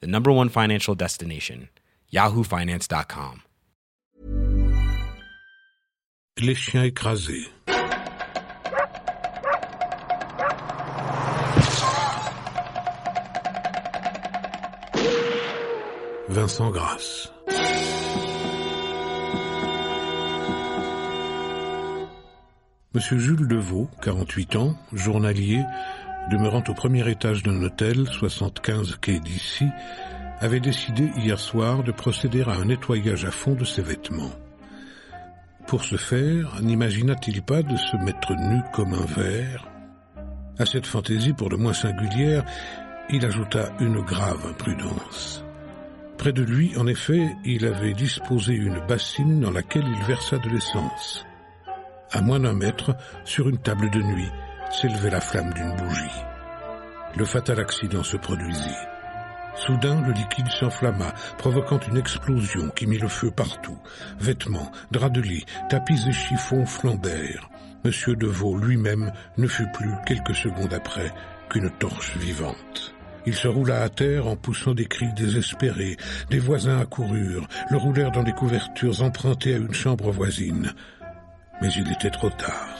the number one financial destination, yahoofinance.com. Les chiens écrasés. Vincent Grasse. Monsieur Jules Deveau, 48 ans, journalier, demeurant au premier étage d'un hôtel, 75 quai d'ici, avait décidé hier soir de procéder à un nettoyage à fond de ses vêtements. Pour ce faire, n'imagina-t-il pas de se mettre nu comme un verre À cette fantaisie pour le moins singulière, il ajouta une grave imprudence. Près de lui, en effet, il avait disposé une bassine dans laquelle il versa de l'essence. À moins d'un mètre, sur une table de nuit, s'élevait la flamme d'une bougie. Le fatal accident se produisit. Soudain, le liquide s'enflamma, provoquant une explosion qui mit le feu partout. Vêtements, draps de lit, tapis et chiffons flambèrent. Monsieur Deveau lui-même ne fut plus quelques secondes après qu'une torche vivante. Il se roula à terre en poussant des cris désespérés. Des voisins accoururent, le roulèrent dans des couvertures empruntées à une chambre voisine. Mais il était trop tard.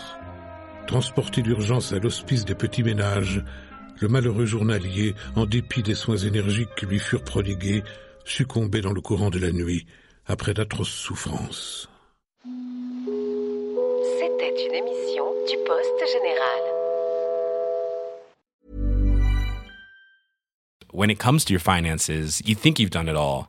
Transporté d'urgence à l'hospice des petits ménages, le malheureux journalier, en dépit des soins énergiques qui lui furent prodigués, succombait dans le courant de la nuit, après d'atroces souffrances. C'était une émission du Poste Général. When it comes to your finances, you think you've done it all.